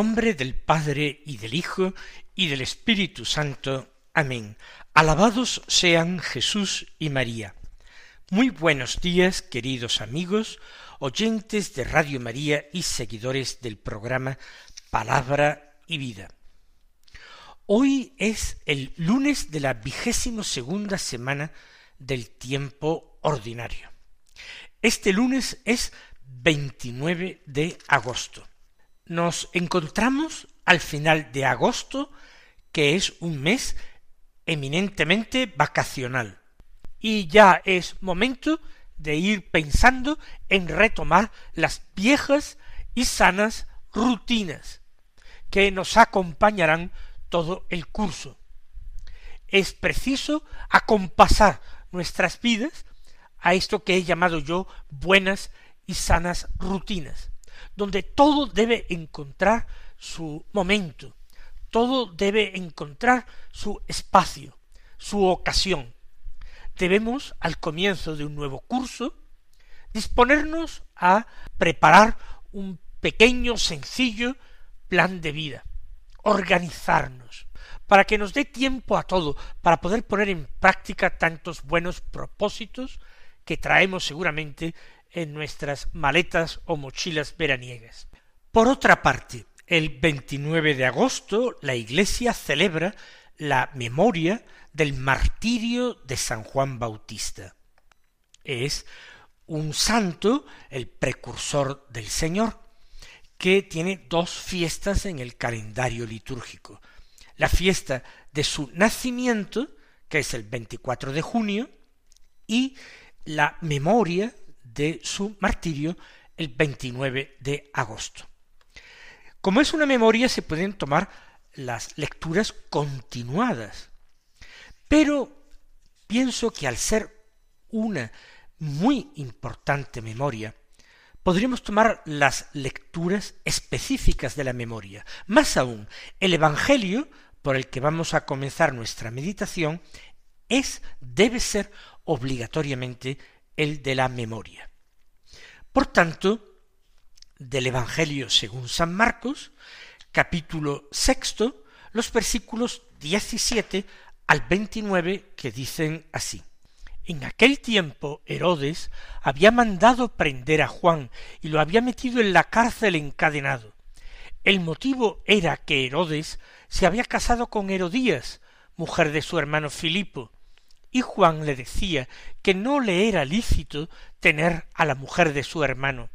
Nombre del Padre y del Hijo y del Espíritu Santo. Amén. Alabados sean Jesús y María. Muy buenos días, queridos amigos, oyentes de Radio María y seguidores del programa Palabra y Vida. Hoy es el lunes de la vigésimo segunda semana del tiempo ordinario. Este lunes es 29 de agosto nos encontramos al final de agosto, que es un mes eminentemente vacacional. Y ya es momento de ir pensando en retomar las viejas y sanas rutinas que nos acompañarán todo el curso. Es preciso acompasar nuestras vidas a esto que he llamado yo buenas y sanas rutinas donde todo debe encontrar su momento, todo debe encontrar su espacio, su ocasión. Debemos, al comienzo de un nuevo curso, disponernos a preparar un pequeño, sencillo plan de vida, organizarnos, para que nos dé tiempo a todo, para poder poner en práctica tantos buenos propósitos que traemos seguramente en nuestras maletas o mochilas veraniegas. Por otra parte, el 29 de agosto la Iglesia celebra la memoria del martirio de San Juan Bautista. Es un santo, el precursor del Señor, que tiene dos fiestas en el calendario litúrgico. La fiesta de su nacimiento, que es el 24 de junio, y la memoria de su martirio el 29 de agosto. Como es una memoria, se pueden tomar las lecturas continuadas, pero pienso que al ser una muy importante memoria, podríamos tomar las lecturas específicas de la memoria. Más aún, el Evangelio por el que vamos a comenzar nuestra meditación es, debe ser obligatoriamente el de la memoria. Por tanto, del Evangelio según San Marcos, capítulo sexto, los versículos 17 al 29 que dicen así. En aquel tiempo Herodes había mandado prender a Juan y lo había metido en la cárcel encadenado. El motivo era que Herodes se había casado con Herodías, mujer de su hermano Filipo, y Juan le decía que no le era lícito tener a la mujer de su hermano.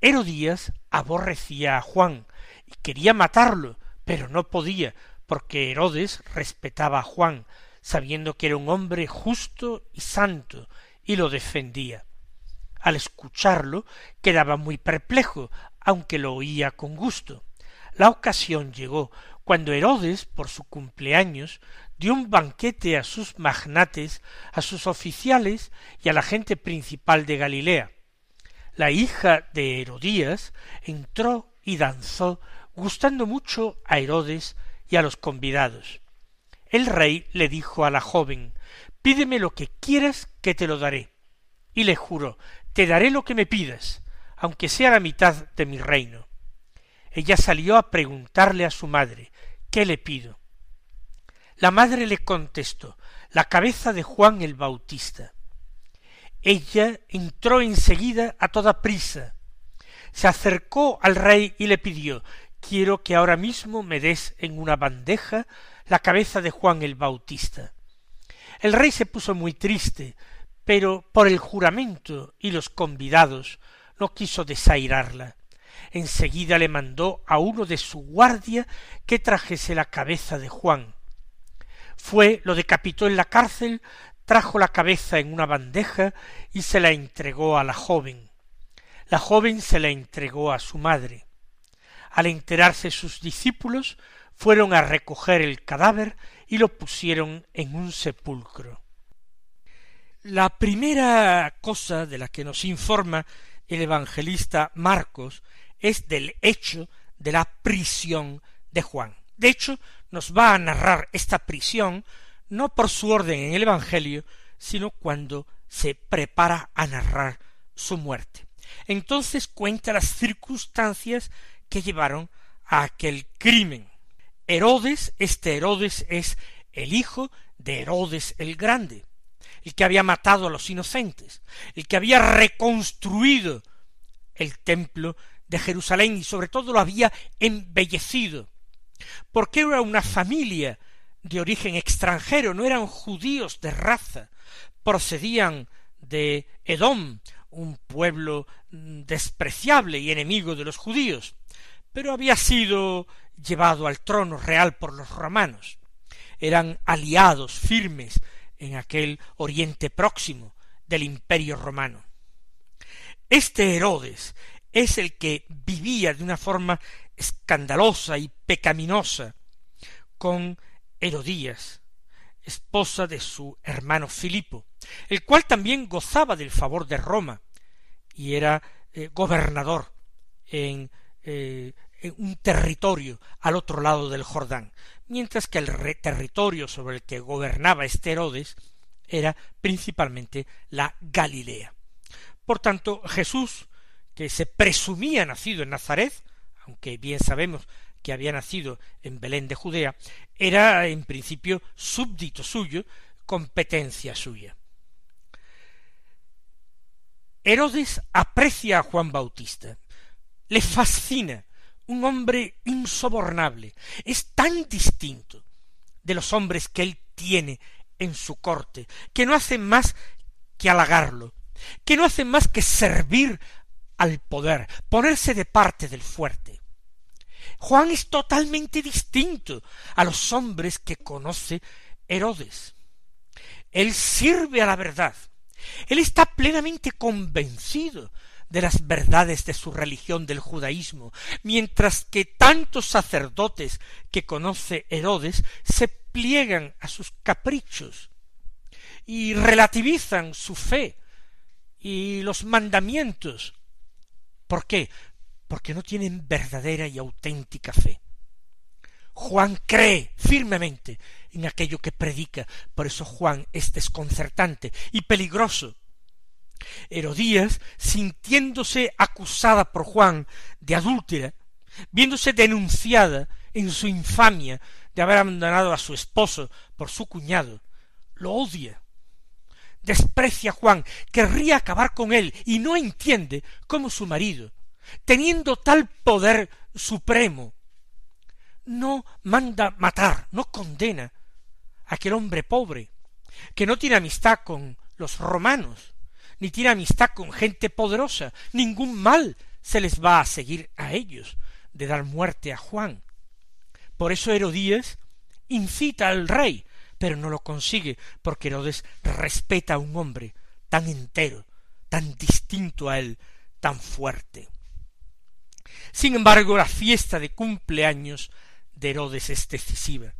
Herodías aborrecía a Juan y quería matarlo, pero no podía, porque Herodes respetaba a Juan, sabiendo que era un hombre justo y santo, y lo defendía. Al escucharlo quedaba muy perplejo, aunque lo oía con gusto. La ocasión llegó cuando Herodes, por su cumpleaños, dio un banquete a sus magnates, a sus oficiales y a la gente principal de Galilea. La hija de Herodías entró y danzó, gustando mucho a Herodes y a los convidados. El rey le dijo a la joven Pídeme lo que quieras que te lo daré. Y le juró Te daré lo que me pidas, aunque sea la mitad de mi reino. Ella salió a preguntarle a su madre ¿Qué le pido? La madre le contestó la cabeza de Juan el Bautista. Ella entró enseguida a toda prisa, se acercó al rey y le pidió quiero que ahora mismo me des en una bandeja la cabeza de Juan el Bautista. El rey se puso muy triste, pero por el juramento y los convidados no quiso desairarla. Enseguida le mandó a uno de su guardia que trajese la cabeza de Juan, fue, lo decapitó en la cárcel, trajo la cabeza en una bandeja y se la entregó a la joven. La joven se la entregó a su madre. Al enterarse sus discípulos, fueron a recoger el cadáver y lo pusieron en un sepulcro. La primera cosa de la que nos informa el evangelista Marcos es del hecho de la prisión de Juan. De hecho, nos va a narrar esta prisión no por su orden en el Evangelio, sino cuando se prepara a narrar su muerte. Entonces cuenta las circunstancias que llevaron a aquel crimen. Herodes, este Herodes es el hijo de Herodes el Grande, el que había matado a los inocentes, el que había reconstruido el templo de Jerusalén y sobre todo lo había embellecido, porque era una familia de origen extranjero, no eran judíos de raza, procedían de Edom, un pueblo despreciable y enemigo de los judíos, pero había sido llevado al trono real por los romanos. Eran aliados firmes en aquel oriente próximo del imperio romano. Este Herodes es el que vivía de una forma escandalosa y pecaminosa con Herodías, esposa de su hermano Filipo, el cual también gozaba del favor de Roma y era eh, gobernador en, eh, en, un territorio al otro lado del Jordán, mientras que el territorio sobre el que gobernaba este Herodes era principalmente la Galilea. Por tanto, Jesús, que se presumía nacido en Nazaret, aunque bien sabemos que había nacido en Belén de Judea, era en principio súbdito suyo, competencia suya. Herodes aprecia a Juan Bautista, le fascina, un hombre insobornable, es tan distinto de los hombres que él tiene en su corte, que no hacen más que halagarlo, que no hacen más que servir al poder, ponerse de parte del fuerte. Juan es totalmente distinto a los hombres que conoce Herodes. Él sirve a la verdad, él está plenamente convencido de las verdades de su religión del judaísmo, mientras que tantos sacerdotes que conoce Herodes se pliegan a sus caprichos y relativizan su fe y los mandamientos. ¿Por qué? Porque no tienen verdadera y auténtica fe. Juan cree firmemente en aquello que predica, por eso Juan es desconcertante y peligroso. Herodías, sintiéndose acusada por Juan de adúltera, viéndose denunciada en su infamia de haber abandonado a su esposo por su cuñado, lo odia. Desprecia a Juan, querría acabar con él y no entiende cómo su marido, teniendo tal poder supremo, no manda matar, no condena a aquel hombre pobre, que no tiene amistad con los romanos, ni tiene amistad con gente poderosa, ningún mal se les va a seguir a ellos de dar muerte a Juan. Por eso Herodías incita al rey, pero no lo consigue, porque Herodes respeta a un hombre tan entero, tan distinto a él, tan fuerte. Sin embargo, la fiesta de cumpleaños de Herodes es decisiva.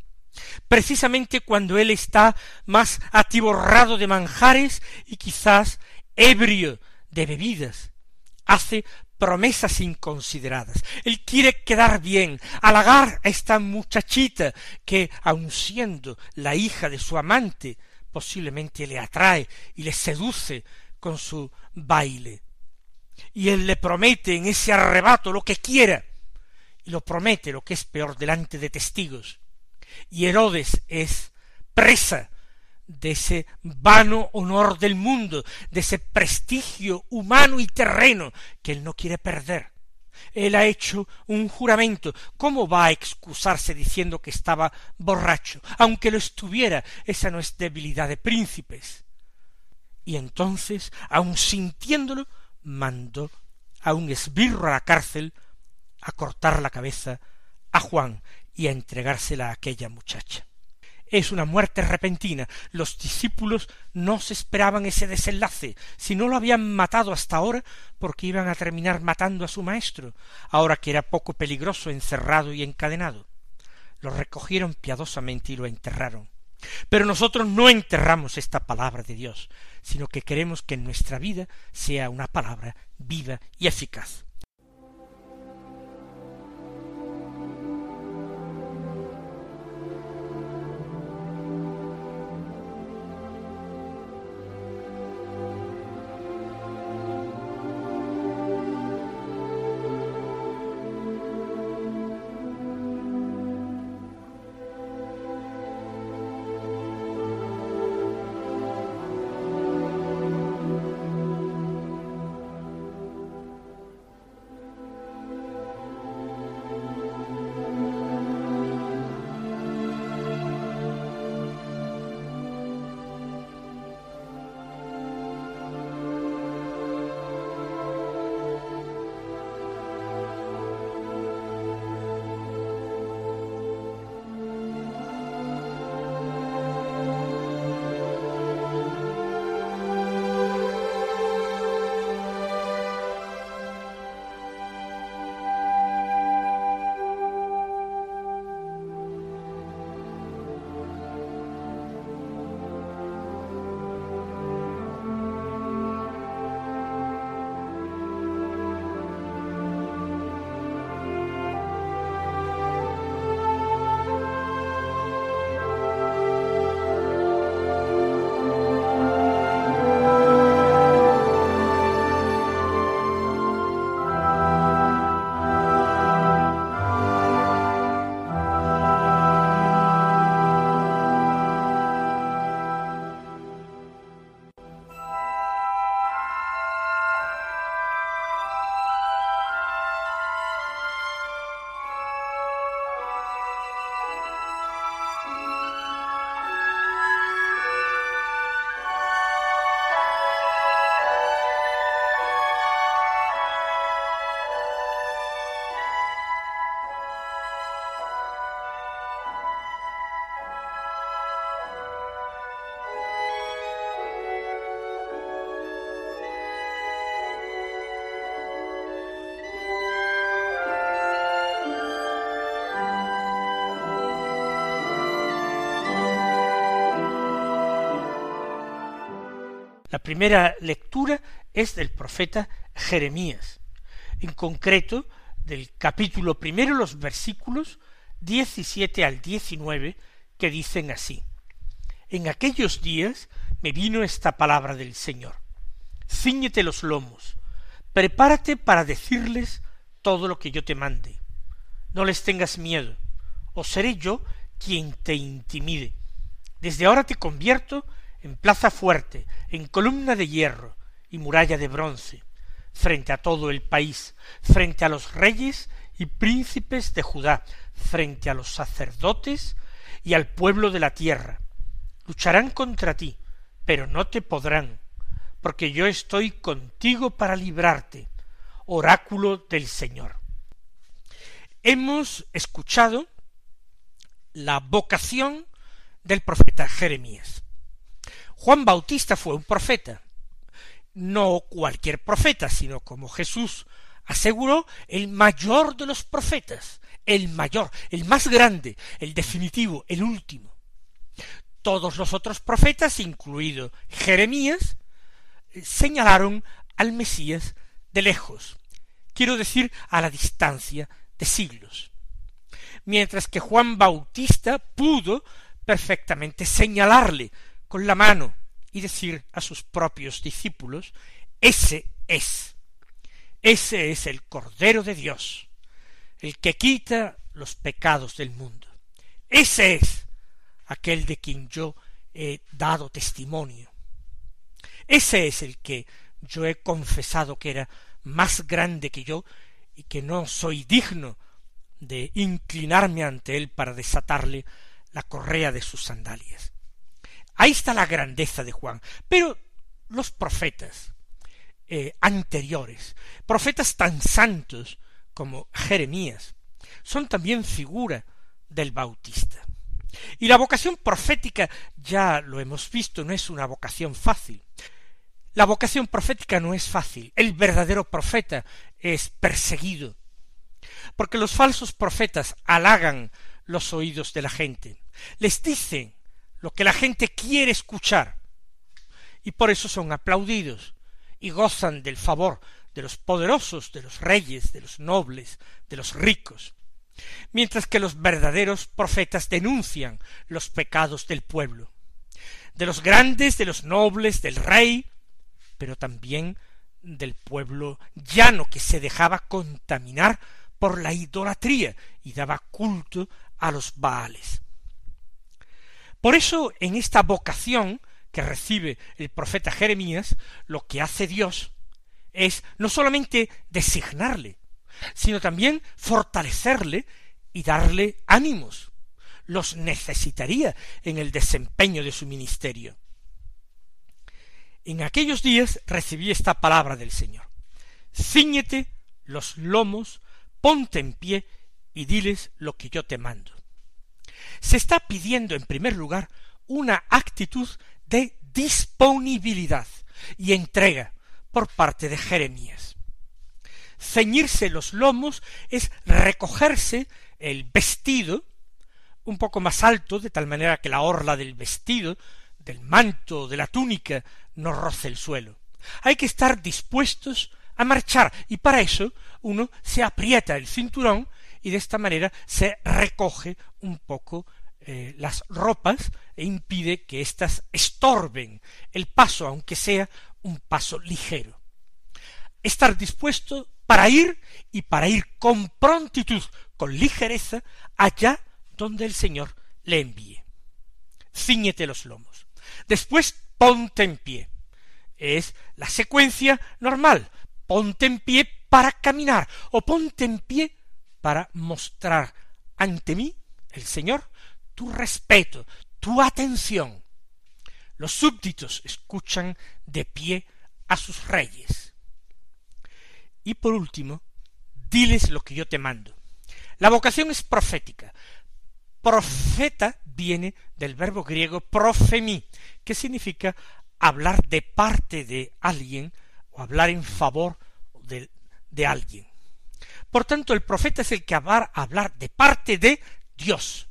Precisamente cuando él está más atiborrado de manjares y quizás ebrio de bebidas, hace promesas inconsideradas. Quiere quedar bien, halagar a esta muchachita que, aun siendo la hija de su amante, posiblemente le atrae y le seduce con su baile. Y él le promete en ese arrebato lo que quiera, y lo promete lo que es peor delante de testigos. Y Herodes es presa de ese vano honor del mundo, de ese prestigio humano y terreno que él no quiere perder. Él ha hecho un juramento. ¿Cómo va a excusarse diciendo que estaba borracho? Aunque lo estuviera, esa no es debilidad de príncipes. Y entonces, aun sintiéndolo, mandó a un esbirro a la cárcel a cortar la cabeza a Juan y a entregársela a aquella muchacha. Es una muerte repentina. Los discípulos no se esperaban ese desenlace, si no lo habían matado hasta ahora, porque iban a terminar matando a su maestro, ahora que era poco peligroso encerrado y encadenado. lo recogieron piadosamente y lo enterraron. Pero nosotros no enterramos esta palabra de Dios, sino que queremos que nuestra vida sea una palabra viva y eficaz. Primera lectura es del profeta Jeremías, en concreto del capítulo primero, los versículos 17 al 19, que dicen así. En aquellos días me vino esta palabra del Señor. Cíñete los lomos, prepárate para decirles todo lo que yo te mande. No les tengas miedo, o seré yo quien te intimide. Desde ahora te convierto en plaza fuerte, en columna de hierro y muralla de bronce, frente a todo el país, frente a los reyes y príncipes de Judá, frente a los sacerdotes y al pueblo de la tierra. Lucharán contra ti, pero no te podrán, porque yo estoy contigo para librarte, oráculo del Señor. Hemos escuchado la vocación del profeta Jeremías. Juan Bautista fue un profeta, no cualquier profeta, sino como Jesús aseguró, el mayor de los profetas, el mayor, el más grande, el definitivo, el último. Todos los otros profetas, incluido Jeremías, señalaron al Mesías de lejos, quiero decir a la distancia de siglos. Mientras que Juan Bautista pudo perfectamente señalarle con la mano y decir a sus propios discípulos, ese es, ese es el Cordero de Dios, el que quita los pecados del mundo. Ese es aquel de quien yo he dado testimonio. Ese es el que yo he confesado que era más grande que yo y que no soy digno de inclinarme ante él para desatarle la correa de sus sandalias. Ahí está la grandeza de Juan. Pero los profetas eh, anteriores, profetas tan santos como Jeremías, son también figura del Bautista. Y la vocación profética, ya lo hemos visto, no es una vocación fácil. La vocación profética no es fácil. El verdadero profeta es perseguido. porque los falsos profetas halagan los oídos de la gente, les dicen lo que la gente quiere escuchar, y por eso son aplaudidos y gozan del favor de los poderosos, de los reyes, de los nobles, de los ricos, mientras que los verdaderos profetas denuncian los pecados del pueblo, de los grandes, de los nobles, del rey, pero también del pueblo llano que se dejaba contaminar por la idolatría y daba culto a los Baales. Por eso en esta vocación que recibe el profeta Jeremías, lo que hace Dios es no solamente designarle, sino también fortalecerle y darle ánimos. Los necesitaría en el desempeño de su ministerio. En aquellos días recibí esta palabra del Señor. Cíñete los lomos, ponte en pie y diles lo que yo te mando. Se está pidiendo en primer lugar una actitud de disponibilidad y entrega por parte de Jeremías. Ceñirse los lomos es recogerse el vestido un poco más alto, de tal manera que la orla del vestido, del manto, de la túnica, no roce el suelo. Hay que estar dispuestos a marchar, y para eso uno se aprieta el cinturón y de esta manera se recoge un poco eh, las ropas e impide que éstas estorben el paso, aunque sea un paso ligero. Estar dispuesto para ir y para ir con prontitud, con ligereza, allá donde el Señor le envíe. Cíñete los lomos. Después ponte en pie. Es la secuencia normal. Ponte en pie para caminar o ponte en pie para mostrar ante mí, el Señor, tu respeto, tu atención. Los súbditos escuchan de pie a sus reyes. Y por último, diles lo que yo te mando. La vocación es profética. Profeta viene del verbo griego profemi, que significa hablar de parte de alguien o hablar en favor de, de alguien. Por tanto, el profeta es el que va a hablar de parte de Dios.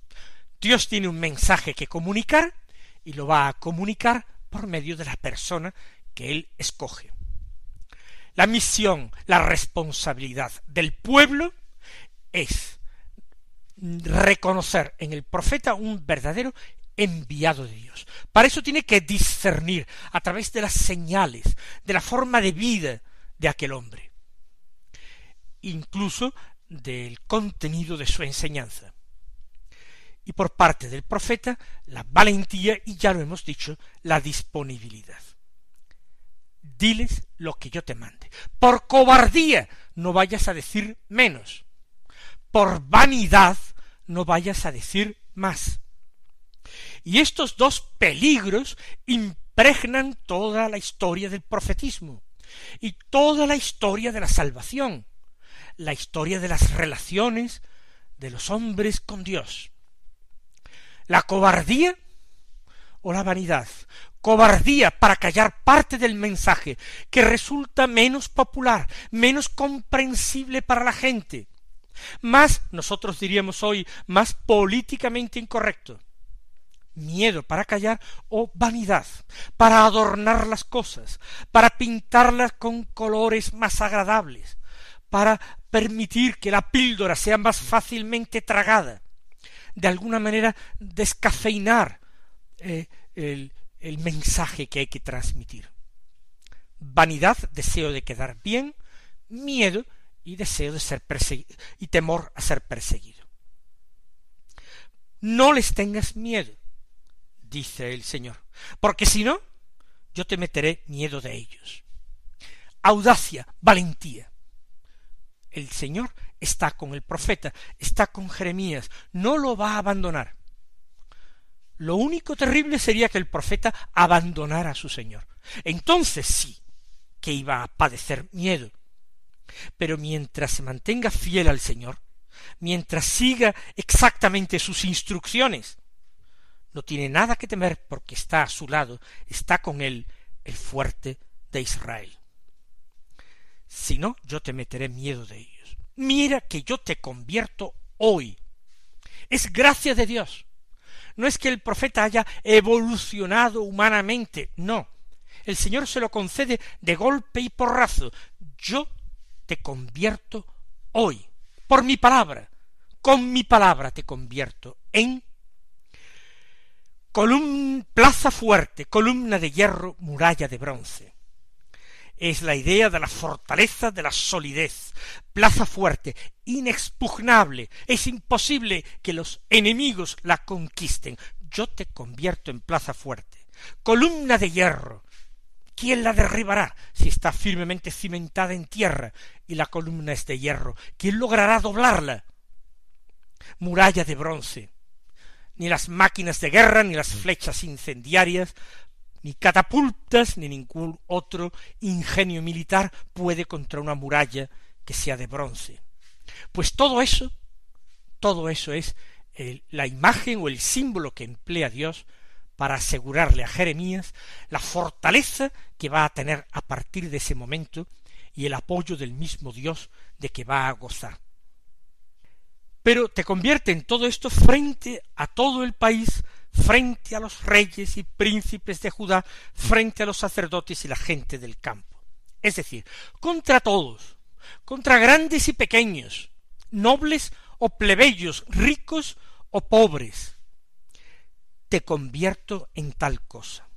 Dios tiene un mensaje que comunicar y lo va a comunicar por medio de la persona que él escoge. La misión, la responsabilidad del pueblo es reconocer en el profeta un verdadero enviado de Dios. Para eso tiene que discernir a través de las señales, de la forma de vida de aquel hombre, incluso del contenido de su enseñanza y por parte del profeta la valentía y ya lo hemos dicho, la disponibilidad. Diles lo que yo te mande. Por cobardía no vayas a decir menos. Por vanidad no vayas a decir más. Y estos dos peligros impregnan toda la historia del profetismo y toda la historia de la salvación, la historia de las relaciones de los hombres con Dios la cobardía o la vanidad. Cobardía para callar parte del mensaje que resulta menos popular, menos comprensible para la gente, más, nosotros diríamos hoy, más políticamente incorrecto. Miedo para callar o vanidad, para adornar las cosas, para pintarlas con colores más agradables, para permitir que la píldora sea más fácilmente tragada, de alguna manera descafeinar eh, el, el mensaje que hay que transmitir. Vanidad, deseo de quedar bien, miedo y deseo de ser perseguido y temor a ser perseguido. No les tengas miedo, dice el Señor, porque si no, yo te meteré miedo de ellos. Audacia, valentía. El Señor está con el profeta, está con Jeremías, no lo va a abandonar. Lo único terrible sería que el profeta abandonara a su Señor. Entonces sí que iba a padecer miedo. Pero mientras se mantenga fiel al Señor, mientras siga exactamente sus instrucciones, no tiene nada que temer porque está a su lado, está con él el fuerte de Israel. Si no, yo te meteré miedo de ellos mira que yo te convierto hoy. Es gracia de Dios. No es que el profeta haya evolucionado humanamente, no. El Señor se lo concede de golpe y porrazo. Yo te convierto hoy, por mi palabra, con mi palabra te convierto en columna, plaza fuerte, columna de hierro, muralla de bronce. Es la idea de la fortaleza, de la solidez, plaza fuerte, inexpugnable. Es imposible que los enemigos la conquisten. Yo te convierto en plaza fuerte, columna de hierro. ¿Quién la derribará si está firmemente cimentada en tierra y la columna es de hierro? ¿Quién logrará doblarla? Muralla de bronce ni las máquinas de guerra, ni las flechas incendiarias, ni catapultas, ni ningún otro ingenio militar puede contra una muralla que sea de bronce. Pues todo eso, todo eso es la imagen o el símbolo que emplea Dios para asegurarle a Jeremías la fortaleza que va a tener a partir de ese momento y el apoyo del mismo Dios de que va a gozar pero te convierte en todo esto frente a todo el país, frente a los reyes y príncipes de Judá, frente a los sacerdotes y la gente del campo. Es decir, contra todos, contra grandes y pequeños, nobles o plebeyos, ricos o pobres. Te convierto en tal cosa.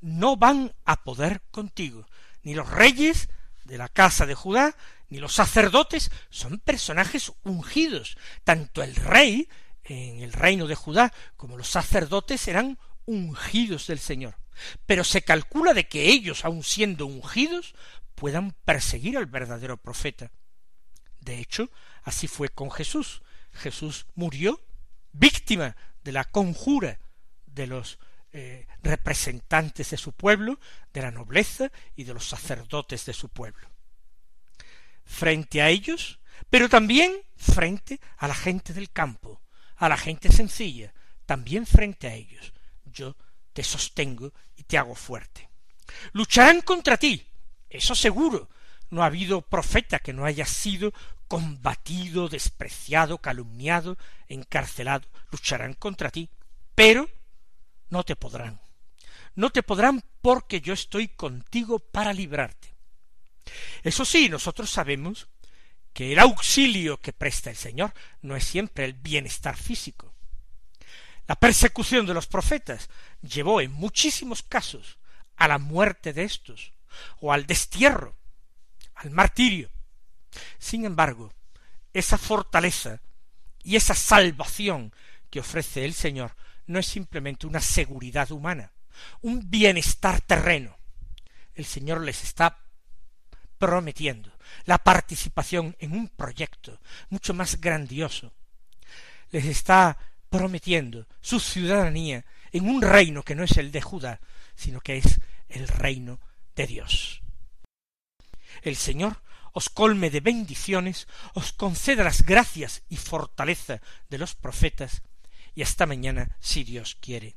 No van a poder contigo, ni los reyes de la casa de Judá, ni los sacerdotes son personajes ungidos. Tanto el rey en el reino de Judá como los sacerdotes eran ungidos del Señor. Pero se calcula de que ellos, aun siendo ungidos, puedan perseguir al verdadero profeta. De hecho, así fue con Jesús. Jesús murió víctima de la conjura de los eh, representantes de su pueblo, de la nobleza y de los sacerdotes de su pueblo frente a ellos, pero también frente a la gente del campo, a la gente sencilla, también frente a ellos. Yo te sostengo y te hago fuerte. Lucharán contra ti, eso seguro. No ha habido profeta que no haya sido combatido, despreciado, calumniado, encarcelado. Lucharán contra ti, pero no te podrán. No te podrán porque yo estoy contigo para librarte. Eso sí, nosotros sabemos que el auxilio que presta el Señor no es siempre el bienestar físico. La persecución de los profetas llevó en muchísimos casos a la muerte de éstos, o al destierro, al martirio. Sin embargo, esa fortaleza y esa salvación que ofrece el Señor no es simplemente una seguridad humana, un bienestar terreno. El Señor les está prometiendo la participación en un proyecto mucho más grandioso. Les está prometiendo su ciudadanía en un reino que no es el de Judá, sino que es el reino de Dios. El Señor os colme de bendiciones, os conceda las gracias y fortaleza de los profetas, y hasta mañana, si Dios quiere.